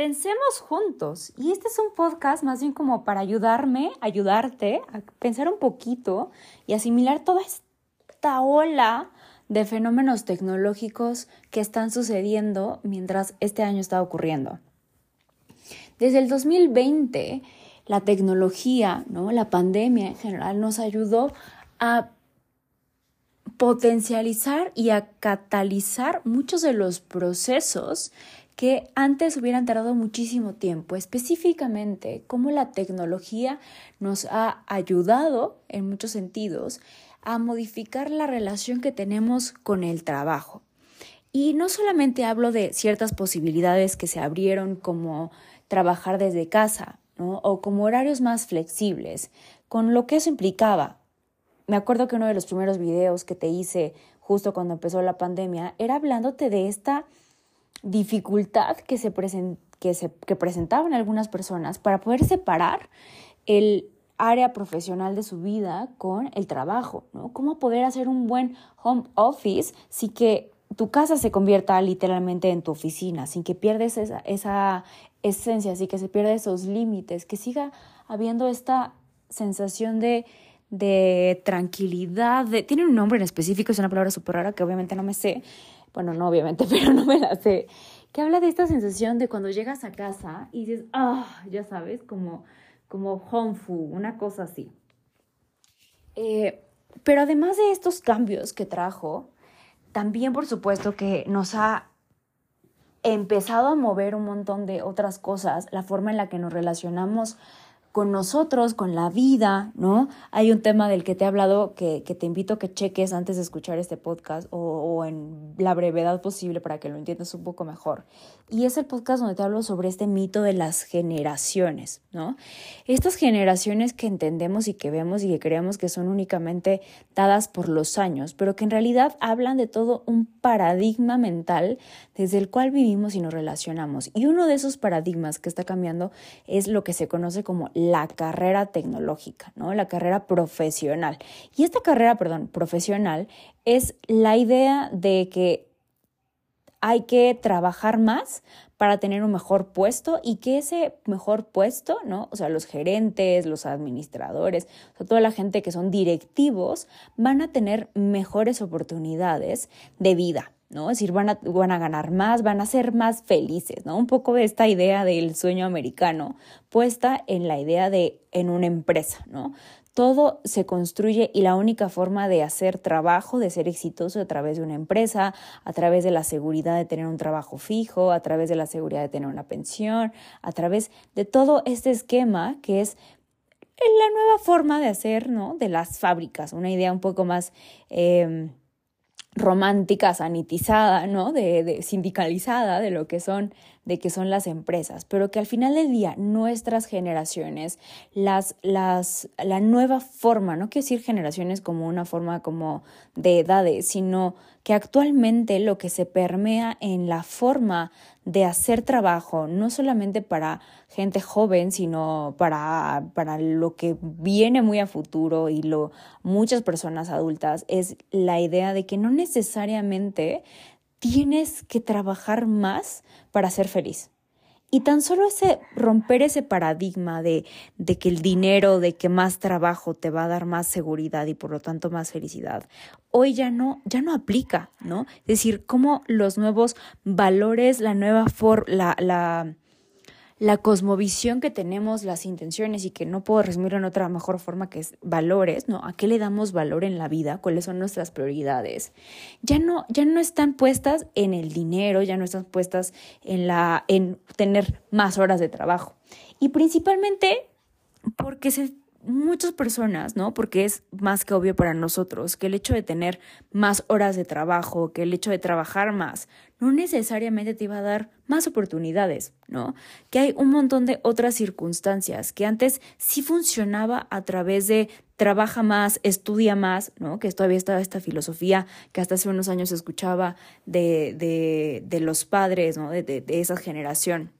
Pensemos juntos. Y este es un podcast más bien como para ayudarme, ayudarte a pensar un poquito y asimilar toda esta ola de fenómenos tecnológicos que están sucediendo mientras este año está ocurriendo. Desde el 2020, la tecnología, ¿no? la pandemia en general nos ayudó a potencializar y a catalizar muchos de los procesos que antes hubieran tardado muchísimo tiempo, específicamente cómo la tecnología nos ha ayudado en muchos sentidos a modificar la relación que tenemos con el trabajo. Y no solamente hablo de ciertas posibilidades que se abrieron como trabajar desde casa, o como horarios más flexibles, con lo que eso implicaba. Me acuerdo que uno de los primeros videos que te hice justo cuando empezó la pandemia era hablándote de esta dificultad que, se que, se, que presentaban algunas personas para poder separar el área profesional de su vida con el trabajo, ¿no? Cómo poder hacer un buen home office sin que tu casa se convierta literalmente en tu oficina, sin que pierdes esa, esa esencia, sin que se pierda esos límites, que siga habiendo esta sensación de, de tranquilidad, tiene un nombre en específico, es una palabra súper rara que obviamente no me sé, bueno, no obviamente, pero no me la sé, que habla de esta sensación de cuando llegas a casa y dices, ah, ya sabes, como, como food, una cosa así. Eh, pero además de estos cambios que trajo, también por supuesto que nos ha empezado a mover un montón de otras cosas, la forma en la que nos relacionamos con nosotros, con la vida, ¿no? Hay un tema del que te he hablado que, que te invito a que cheques antes de escuchar este podcast o, o, en la brevedad posible para que lo entiendas un poco mejor. Y es el podcast donde te hablo sobre este mito de las generaciones, ¿no? Estas generaciones que entendemos y que vemos y que creemos que son únicamente dadas por los años, pero que en realidad hablan de todo un paradigma mental desde el cual vivimos y nos relacionamos. Y uno de esos paradigmas que está cambiando es lo que se conoce como la carrera tecnológica, ¿no? La carrera profesional. Y esta carrera, perdón, profesional es la idea de que hay que trabajar más para tener un mejor puesto y que ese mejor puesto, ¿no? O sea, los gerentes, los administradores, toda la gente que son directivos van a tener mejores oportunidades de vida, ¿no? Es decir, van a, van a ganar más, van a ser más felices, ¿no? Un poco esta idea del sueño americano puesta en la idea de en una empresa, ¿no? Todo se construye y la única forma de hacer trabajo, de ser exitoso a través de una empresa, a través de la seguridad de tener un trabajo fijo, a través de la seguridad de tener una pensión, a través de todo este esquema que es la nueva forma de hacer, ¿no? De las fábricas, una idea un poco más... Eh, romántica, sanitizada, ¿no? De, de, sindicalizada de lo que son, de que son las empresas, pero que al final del día nuestras generaciones, las, las, la nueva forma, no quiero decir generaciones como una forma como de edades, sino que actualmente lo que se permea en la forma de hacer trabajo, no solamente para gente joven, sino para, para lo que viene muy a futuro y lo, muchas personas adultas, es la idea de que no necesariamente tienes que trabajar más para ser feliz. Y tan solo ese romper ese paradigma de, de, que el dinero, de que más trabajo te va a dar más seguridad y por lo tanto más felicidad, hoy ya no, ya no aplica, ¿no? Es decir, cómo los nuevos valores, la nueva forma, la, la, la cosmovisión que tenemos, las intenciones y que no puedo resumir en otra mejor forma que es valores, ¿no? ¿A qué le damos valor en la vida? ¿Cuáles son nuestras prioridades? Ya no, ya no están puestas en el dinero, ya no están puestas en la, en tener más horas de trabajo. Y principalmente porque se muchas personas, ¿no? Porque es más que obvio para nosotros que el hecho de tener más horas de trabajo, que el hecho de trabajar más, no necesariamente te iba a dar más oportunidades, ¿no? Que hay un montón de otras circunstancias que antes sí funcionaba a través de trabaja más, estudia más, ¿no? Que todavía estaba esta filosofía que hasta hace unos años escuchaba de, de, de los padres, ¿no? De, de, esa generación,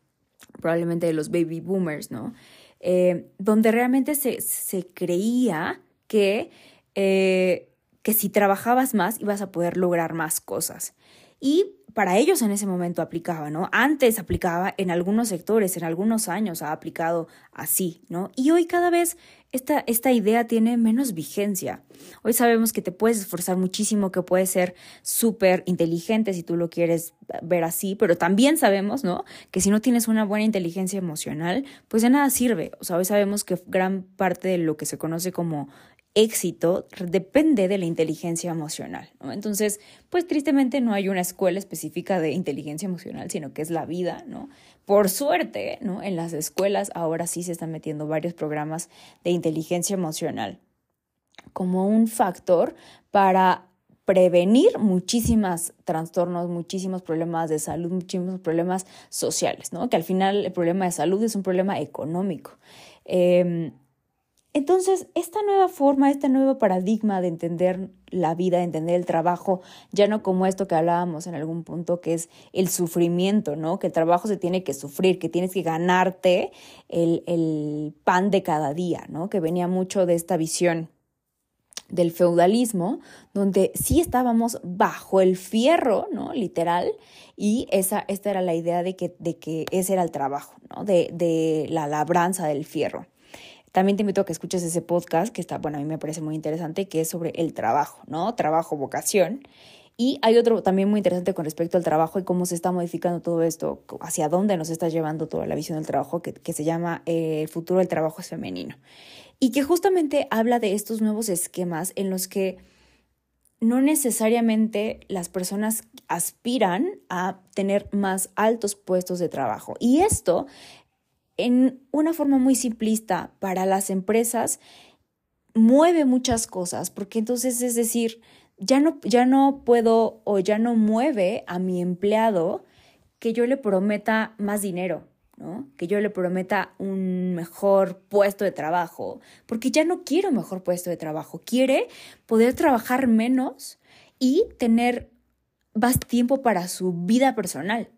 probablemente de los baby boomers, ¿no? Eh, donde realmente se, se creía que, eh, que si trabajabas más ibas a poder lograr más cosas. Y para ellos en ese momento aplicaba, ¿no? Antes aplicaba en algunos sectores, en algunos años ha aplicado así, ¿no? Y hoy cada vez esta, esta idea tiene menos vigencia. Hoy sabemos que te puedes esforzar muchísimo, que puedes ser súper inteligente si tú lo quieres ver así, pero también sabemos, ¿no? Que si no tienes una buena inteligencia emocional, pues de nada sirve. O sea, hoy sabemos que gran parte de lo que se conoce como éxito depende de la inteligencia emocional. ¿no? Entonces, pues tristemente no hay una escuela específica de inteligencia emocional, sino que es la vida, ¿no? Por suerte, ¿no? En las escuelas ahora sí se están metiendo varios programas de inteligencia emocional como un factor para prevenir muchísimos trastornos, muchísimos problemas de salud, muchísimos problemas sociales, ¿no? Que al final el problema de salud es un problema económico. Eh, entonces, esta nueva forma, este nuevo paradigma de entender la vida, de entender el trabajo, ya no como esto que hablábamos en algún punto, que es el sufrimiento, ¿no? Que el trabajo se tiene que sufrir, que tienes que ganarte el, el pan de cada día, ¿no? Que venía mucho de esta visión del feudalismo, donde sí estábamos bajo el fierro, ¿no? Literal, y esa, esta era la idea de que, de que ese era el trabajo, ¿no? De, de la labranza del fierro. También te invito a que escuches ese podcast que está, bueno, a mí me parece muy interesante, que es sobre el trabajo, ¿no? Trabajo, vocación. Y hay otro también muy interesante con respecto al trabajo y cómo se está modificando todo esto, hacia dónde nos está llevando toda la visión del trabajo, que, se llama eh, El futuro del trabajo es femenino. Y que justamente habla de estos nuevos esquemas en los que no necesariamente las personas aspiran a tener más altos puestos de trabajo. Y esto en una forma muy simplista para las empresas mueve muchas cosas, porque entonces es decir, ya no, ya no puedo o ya no mueve a mi empleado que yo le prometa más dinero, ¿no? Que yo le prometa un mejor puesto de trabajo, porque ya no quiero mejor puesto de trabajo, quiere poder trabajar menos y tener más tiempo para su vida personal.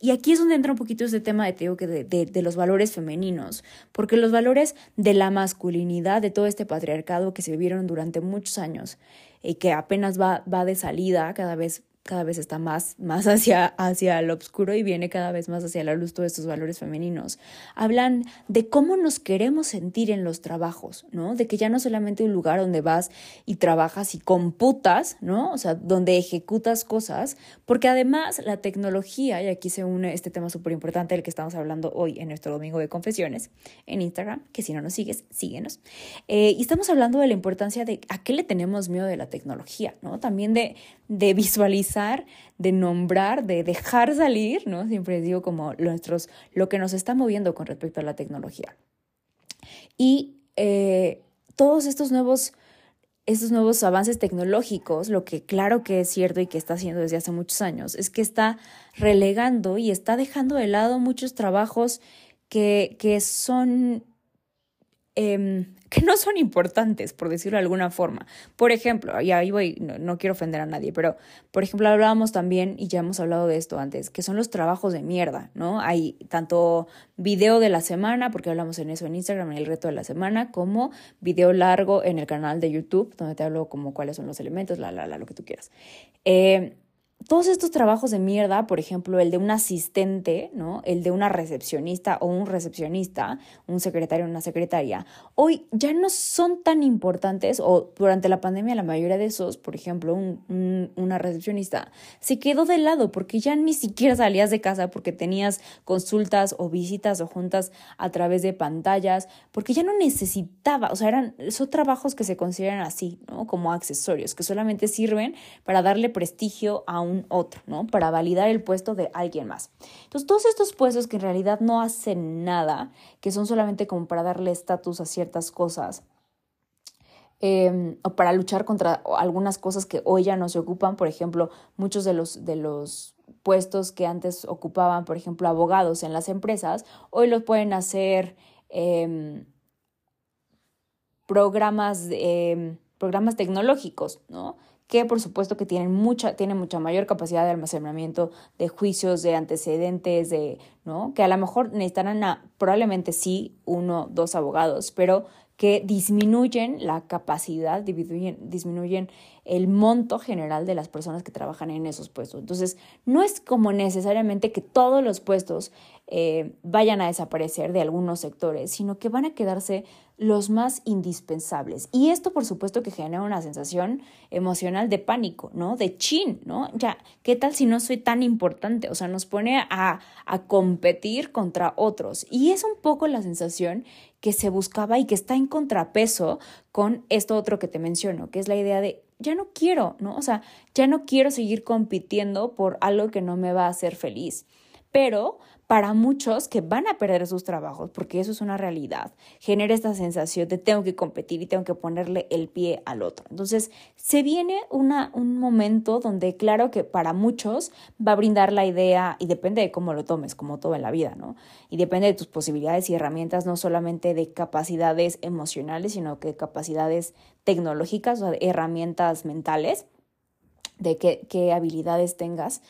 Y aquí es donde entra un poquito este tema de, que de, de, los valores femeninos, porque los valores de la masculinidad, de todo este patriarcado que se vivieron durante muchos años y que apenas va, va de salida cada vez cada vez está más, más hacia, hacia el oscuro y viene cada vez más hacia la luz todos estos valores femeninos. Hablan de cómo nos queremos sentir en los trabajos, ¿no? De que ya no solamente un lugar donde vas y trabajas y computas, ¿no? O sea, donde ejecutas cosas, porque además la tecnología, y aquí se une este tema súper importante del que estamos hablando hoy en nuestro domingo de confesiones en Instagram, que si no nos sigues, síguenos. Eh, y estamos hablando de la importancia de a qué le tenemos miedo de la tecnología, ¿no? También de, de visualizar de nombrar, de dejar salir, ¿no? Siempre digo como nuestros, lo que nos está moviendo con respecto a la tecnología. Y eh, todos estos nuevos, estos nuevos avances tecnológicos, lo que claro que es cierto y que está haciendo desde hace muchos años, es que está relegando y está dejando de lado muchos trabajos que, que son Em, que no son importantes, por decirlo de alguna forma. Por ejemplo, y ahí voy, no, quiero ofender a nadie, pero por ejemplo hablábamos también, y ya hemos hablado de esto antes, que son los trabajos de mierda, ¿no? Hay tanto video de la semana, porque hablamos en eso en Instagram, en el reto de la semana, como video largo en el canal de YouTube, donde te hablo como cuáles son los elementos, la, la, la, lo que tú quieras. Eh, todos estos trabajos de mierda, por ejemplo, el de un asistente, ¿no? El de una recepcionista o un recepcionista, un secretario o una secretaria, hoy ya no son tan importantes o durante la pandemia la mayoría de esos, por ejemplo, una recepcionista, se quedó de lado porque ya ni siquiera salías de casa porque tenías consultas o visitas o juntas a través de pantallas, porque ya no necesitaba, o sea, eran, son trabajos que se consideran así, ¿no? Como accesorios, que solamente sirven para darle prestigio a un otro, ¿no? Para validar el puesto de alguien más. Entonces, todos estos puestos que en realidad no hacen nada, que son solamente como para darle estatus a ciertas cosas, em, o para luchar contra algunas cosas que hoy ya no se ocupan, por ejemplo, muchos de los, de los puestos que antes ocupaban, por ejemplo, abogados en las empresas, hoy los pueden hacer em, programas, em, programas tecnológicos, ¿no? Que por supuesto que tienen mucha, tienen mucha mayor capacidad de almacenamiento de juicios, de antecedentes, de, ¿no? Que a lo mejor necesitarán probablemente sí uno, dos abogados, pero que disminuyen la capacidad, disminuyen, disminuyen el monto general de las personas que trabajan en esos puestos. Entonces, no es como necesariamente que todos los puestos eh, vayan a desaparecer de algunos sectores, sino que van a quedarse los más indispensables. Y esto, por supuesto, que genera una sensación emocional de pánico, ¿no? De chin, ¿no? Ya, ¿qué tal si no soy tan importante? O sea, nos pone a, a competir contra otros. Y es un poco la sensación que se buscaba y que está en contrapeso con esto otro que te menciono, que es la idea de ya no quiero, ¿no? O sea, ya no quiero seguir compitiendo por algo que no me va a hacer feliz. Pero para muchos que van a perder sus trabajos, porque eso es una realidad, genera esta sensación de tengo que competir y tengo que ponerle el pie al otro. Entonces, se viene una, un momento donde, claro que para muchos va a brindar la idea, y depende de cómo lo tomes, como todo en la vida, ¿no? Y depende de tus posibilidades y herramientas, no solamente de capacidades emocionales, sino que de capacidades tecnológicas o de herramientas mentales, de qué, qué habilidades tengas,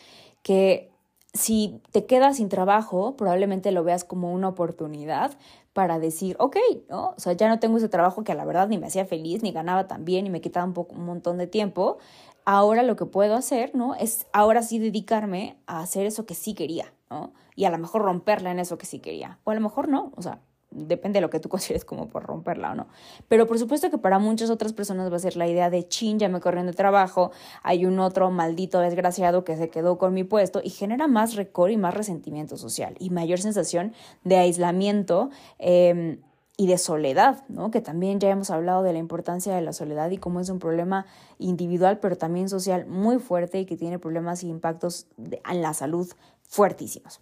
que si te quedas sin trabajo, probablemente lo veas como una oportunidad para decir, ok, ¿no? O sea, ya no tengo ese trabajo que a la verdad ni me hacía feliz, ni ganaba tan bien, y me quitaba un, poco, un montón de tiempo. Ahora lo que puedo hacer, ¿no? Es ahora sí dedicarme a hacer eso que sí quería, ¿no? Y a lo mejor romperla en eso que sí quería. O a lo mejor no, o sea, depende de lo que tú consideres como por romperla o no. Pero por supuesto que para muchas otras personas va a ser la idea de chin, ya me corriendo de trabajo, hay un otro maldito desgraciado que se quedó con mi puesto y genera más recor y más resentimiento social y mayor sensación de aislamiento. Em, y de soledad, ¿no? Que también ya hemos hablado de la importancia de la soledad y cómo es un problema individual, pero también social muy fuerte y que tiene problemas y impactos en la salud fuertísimos.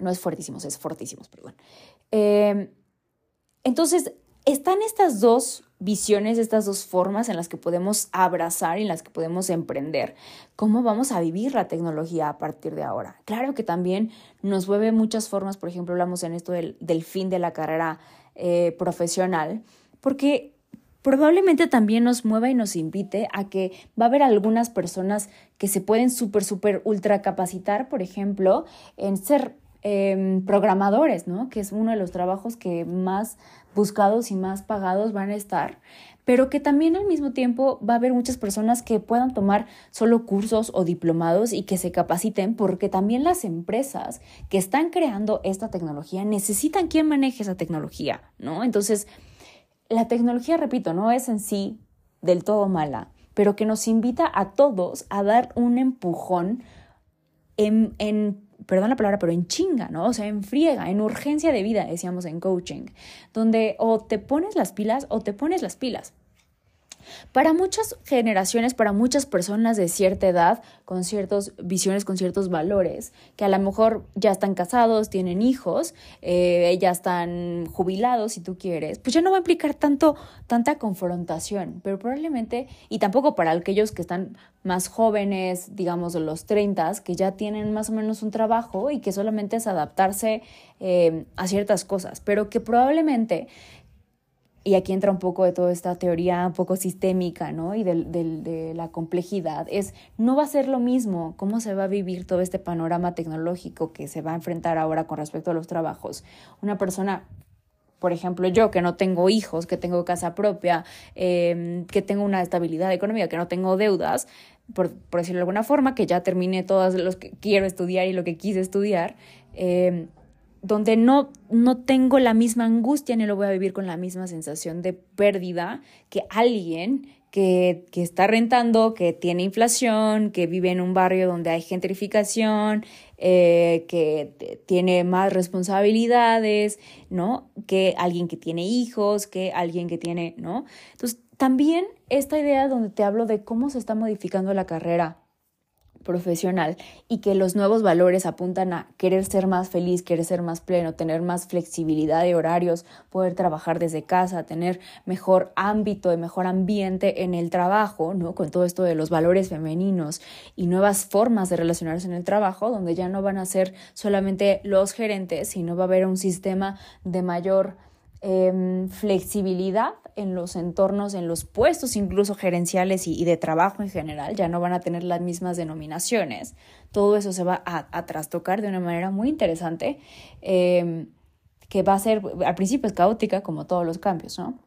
No es fuertísimos, es fortísimos, perdón. Em, entonces, están estas dos visiones, estas dos formas en las que podemos abrazar y en las que podemos emprender. ¿Cómo vamos a vivir la tecnología a partir de ahora? Claro que también nos mueve muchas formas, por ejemplo, hablamos en esto del, fin de la carrera eh, profesional, porque probablemente también nos mueva y nos invite a que va a haber algunas personas que se pueden súper, súper ultra capacitar, por ejemplo, en ser Em, programadores, ¿no? Que es uno de los trabajos que más buscados y más pagados van a estar, pero que también al mismo tiempo va a haber muchas personas que puedan tomar solo cursos o diplomados y que se capaciten, porque también las empresas que están creando esta tecnología necesitan quien maneje esa tecnología, ¿no? Entonces, la tecnología, repito, no es en sí del todo mala, pero que nos invita a todos a dar un empujón en, en perdón la palabra, pero en chinga, ¿no? O sea, en friega, en urgencia de vida, decíamos en coaching, donde o te pones las pilas o te pones las pilas. Para muchas generaciones, para muchas personas de cierta edad, con ciertas visiones, con ciertos valores, que a lo mejor ya están casados, tienen hijos, eh, ya están jubilados, si tú quieres, pues ya no va a implicar tanto, tanta confrontación, pero probablemente, y tampoco para aquellos que están más jóvenes, digamos de los 30, que ya tienen más o menos un trabajo y que solamente es adaptarse eh, a ciertas cosas, pero que probablemente y aquí entra un poco de toda esta teoría un poco sistémica, ¿no? Y de, de, la complejidad. Es, no va a ser lo mismo cómo se va a vivir todo este panorama tecnológico que se va a enfrentar ahora con respecto a los trabajos. Una persona por ejemplo, yo que no tengo hijos, que tengo casa propia, em, que tengo una estabilidad económica, que no tengo deudas, por, por decirlo de alguna forma, que ya terminé todos los que quiero estudiar y lo que quise estudiar, eh, donde no, no tengo la misma angustia ni lo voy a vivir con la misma sensación de pérdida que alguien que, que, está rentando, que tiene inflación, que vive en un barrio donde hay gentrificación, eh, que tiene más responsabilidades, ¿no? Que alguien que tiene hijos, que alguien que tiene, ¿no? Entonces, también esta idea donde te hablo de cómo se está modificando la carrera profesional y que los nuevos valores apuntan a querer ser más feliz, querer ser más pleno, tener más flexibilidad de horarios, poder trabajar desde casa, tener mejor ámbito y mejor ambiente en el trabajo, ¿no? Con todo esto de los valores femeninos y nuevas formas de relacionarse en el trabajo, donde ya no van a ser solamente los gerentes, sino va a haber un sistema de mayor Em, flexibilidad en los entornos, en los puestos incluso gerenciales y, de trabajo en general, ya no van a tener las mismas denominaciones. Todo eso se va a, trastocar de una manera muy interesante, em, que va a ser, al principio es caótica como todos los cambios, ¿no?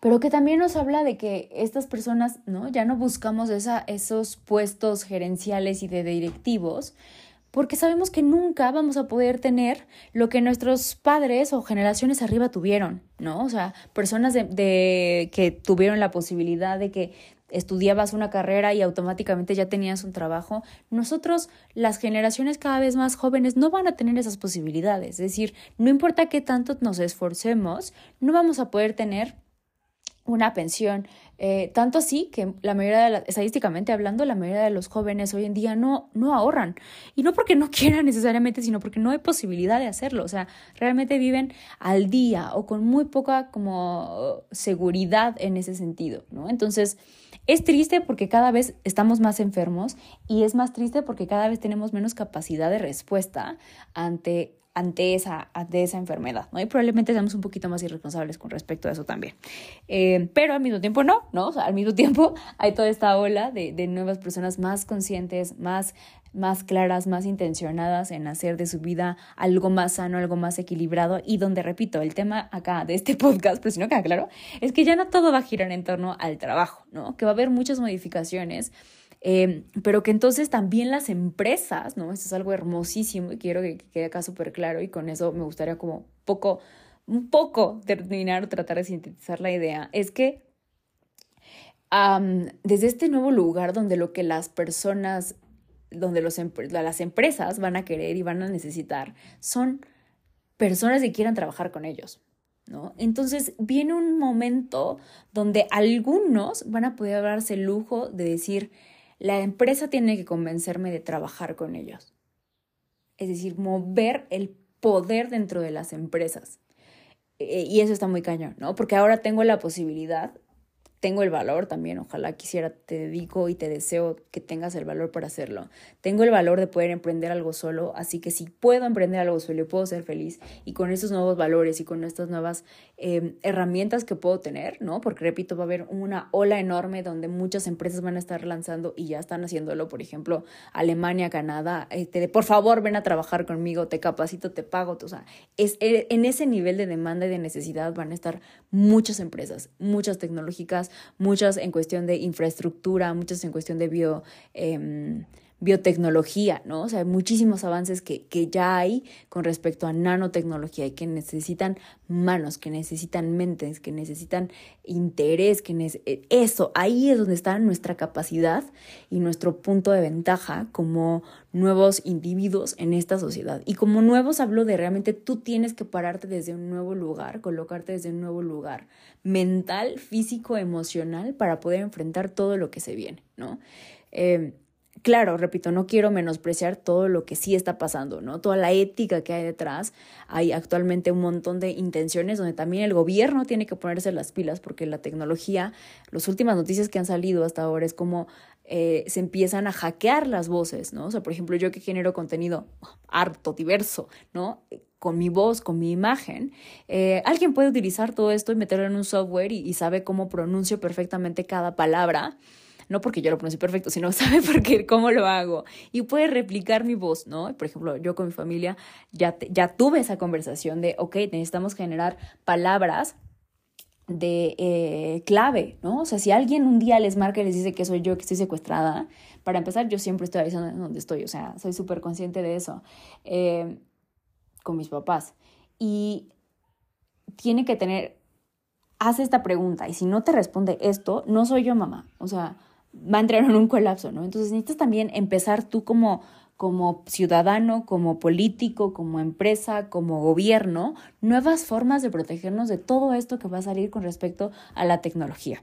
Pero que también nos habla de que estas personas, ¿no? Ya no buscamos esa, esos puestos gerenciales y de directivos, porque sabemos que nunca vamos a poder tener lo que nuestros padres o generaciones arriba tuvieron, ¿no? O sea, personas de, que tuvieron la posibilidad de que estudiabas una carrera y automáticamente ya tenías un trabajo, nosotros, las generaciones cada vez más jóvenes, no van a tener esas posibilidades. Es decir, no importa qué tanto nos esforcemos, no vamos a poder tener una pensión. Eh, tanto así que la mayoría de estadísticamente hablando, la mayoría de los jóvenes hoy en día no, no ahorran. Y no porque no quieran necesariamente, sino porque no hay posibilidad de hacerlo. O sea, realmente viven al día o con muy poca como seguridad en ese sentido, ¿no? Entonces, es triste porque cada vez estamos más enfermos y es más triste porque cada vez tenemos menos capacidad de respuesta ante ante esa, ante esa enfermedad, ¿no? Y probablemente seamos un poquito más irresponsables con respecto a eso también. Eh, pero al mismo tiempo no, ¿no? Al mismo tiempo hay toda esta ola de, de nuevas personas más conscientes, más, más claras, más intencionadas en hacer de su vida algo más sano, algo más equilibrado y donde, repito, el tema acá de este podcast, pues si no queda claro, es que ya no todo va a girar en torno al trabajo, ¿no? Que va a haber muchas modificaciones Em, pero que entonces también las empresas, ¿no? Esto es algo hermosísimo y quiero que, quede acá súper claro y con eso me gustaría como poco, un poco terminar o tratar de sintetizar la idea, es que desde este nuevo lugar donde lo que las personas, donde los, las empresas van a querer y van a necesitar son personas que quieran trabajar con ellos, ¿no? Entonces viene un momento donde algunos van a poder darse el lujo de decir, la empresa tiene que convencerme de trabajar con ellos. Es decir, mover el poder dentro de las empresas. Eh, y eso está muy cañón, ¿no? Porque ahora tengo la posibilidad tengo el valor también, ojalá quisiera, te dedico y te deseo que tengas el valor para hacerlo. Tengo el valor de poder emprender algo solo, así que si puedo emprender algo solo puedo ser feliz y con estos nuevos valores y con estas nuevas em, herramientas que puedo tener, ¿no? Porque repito, va a haber una ola enorme donde muchas empresas van a estar lanzando y ya están haciéndolo, por ejemplo, Alemania, Canadá, este, por favor ven a trabajar conmigo, te capacito, te pago, o sea, es, e, en ese nivel de demanda y de necesidad van a estar muchas empresas, muchas tecnológicas, muchas en cuestión de infraestructura, muchas en cuestión de bio, em, biotecnología, ¿no? O sea, hay muchísimos avances que, que ya hay con respecto a nanotecnología y que necesitan manos, que necesitan mentes, que necesitan interés, que eh, eso, ahí es donde está nuestra capacidad y nuestro punto de ventaja como nuevos individuos en esta sociedad. Y como nuevos hablo de realmente tú tienes que pararte desde un nuevo lugar, colocarte desde un nuevo lugar mental, físico, emocional para poder enfrentar todo lo que se viene, ¿no? Eh, Claro, repito, no quiero menospreciar todo lo que sí está pasando, ¿no? Toda la ética que hay detrás. Hay actualmente un montón de intenciones donde también el gobierno tiene que ponerse las pilas porque la tecnología, las últimas noticias que han salido hasta ahora es como eh, se empiezan a hackear las voces, ¿no? O sea, por ejemplo, yo que genero contenido harto, diverso, ¿no? con mi voz, con mi imagen, eh, alguien puede utilizar todo esto y meterlo en un software y, y sabe cómo pronuncio perfectamente cada palabra no porque yo lo pronuncie perfecto, sino sabe por qué, cómo lo hago y puede replicar mi voz, ¿no? Por ejemplo, yo con mi familia ya, ya tuve esa conversación de, ok, necesitamos generar palabras de eh, clave, ¿no? O sea, si alguien un día les marca y les dice que soy yo, que estoy secuestrada, para empezar, yo siempre estoy avisando dónde estoy, o sea, soy súper consciente de eso, eh, con mis papás. Y tiene que tener, haz esta pregunta, y si no te responde esto, no soy yo mamá, o sea, va a entrar en un colapso, ¿no? Entonces necesitas también empezar tú como, como ciudadano, como político, como empresa, como gobierno, nuevas formas de protegernos de todo esto que va a salir con respecto a la tecnología.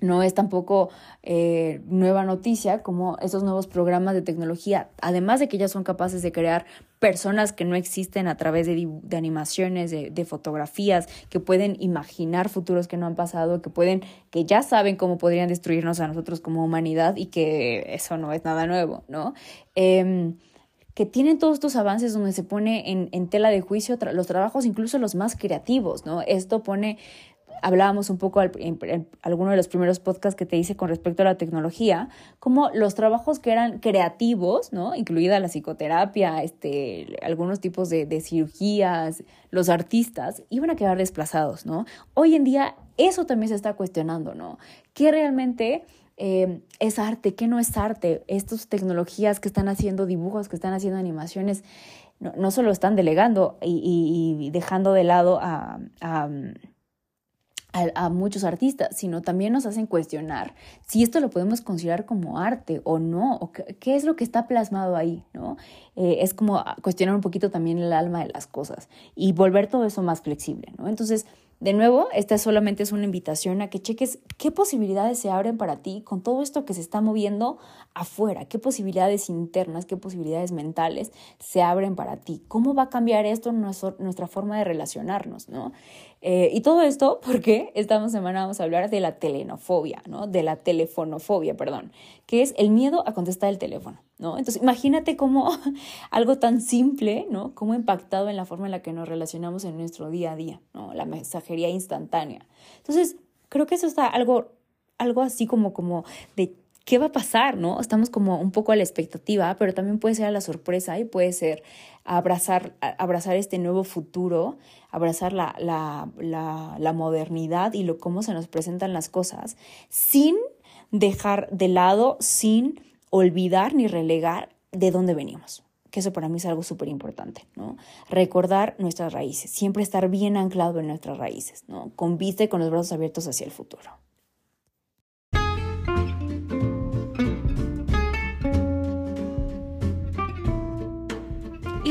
no es tampoco eh, nueva noticia como esos nuevos programas de tecnología, además de que ya son capaces de crear personas que no existen a través de, animaciones, de, fotografías, que pueden imaginar futuros que no han pasado, que pueden, que ya saben cómo podrían destruirnos a nosotros como humanidad y que eso no es nada nuevo, ¿no? Em, que tienen todos estos avances donde se pone en, en tela de juicio los trabajos, incluso los más creativos, ¿no? Esto pone hablábamos un poco en, alguno de los primeros podcasts que te hice con respecto a la tecnología, como los trabajos que eran creativos, ¿no? Incluida la psicoterapia, este, algunos tipos de, cirugías, los artistas, iban a quedar desplazados, ¿no? Hoy en día eso también se está cuestionando, ¿no? ¿Qué realmente eh, es arte? ¿Qué no es arte? Estas tecnologías que están haciendo dibujos, que están haciendo animaciones, no, solo están delegando y, dejando de lado a, muchos artistas, sino también nos hacen cuestionar si esto lo podemos considerar como arte o no, o qué, es lo que está plasmado ahí, ¿no? Eh, es como cuestionar un poquito también el alma de las cosas y volver todo eso más flexible, ¿no? Entonces, de nuevo, esta solamente es una invitación a que cheques qué posibilidades se abren para ti con todo esto que se está moviendo afuera, qué posibilidades internas, qué posibilidades mentales se abren para ti, cómo va a cambiar esto nuestra forma de relacionarnos, ¿no? Eh, y todo esto porque esta semana vamos a hablar de la telenofobia, ¿no? De la telefonofobia, perdón, que es el miedo a contestar el teléfono, ¿no? Entonces, imagínate cómo algo tan simple, ¿no? Cómo impactado en la forma en la que nos relacionamos en nuestro día a día, ¿no? La mensajería instantánea. Entonces, creo que eso está algo, algo así como, como de ¿qué va a pasar? ¿No? Estamos como un poco a la expectativa, pero también puede ser a la sorpresa y puede ser abrazar, abrazar este nuevo futuro, abrazar la, la, la, modernidad y lo, cómo se nos presentan las cosas, sin dejar de lado, sin olvidar ni relegar de dónde venimos que eso para mí es algo súper importante, ¿no? Recordar nuestras raíces, siempre estar bien anclado en nuestras raíces, ¿no? Con vista y con los brazos abiertos hacia el futuro.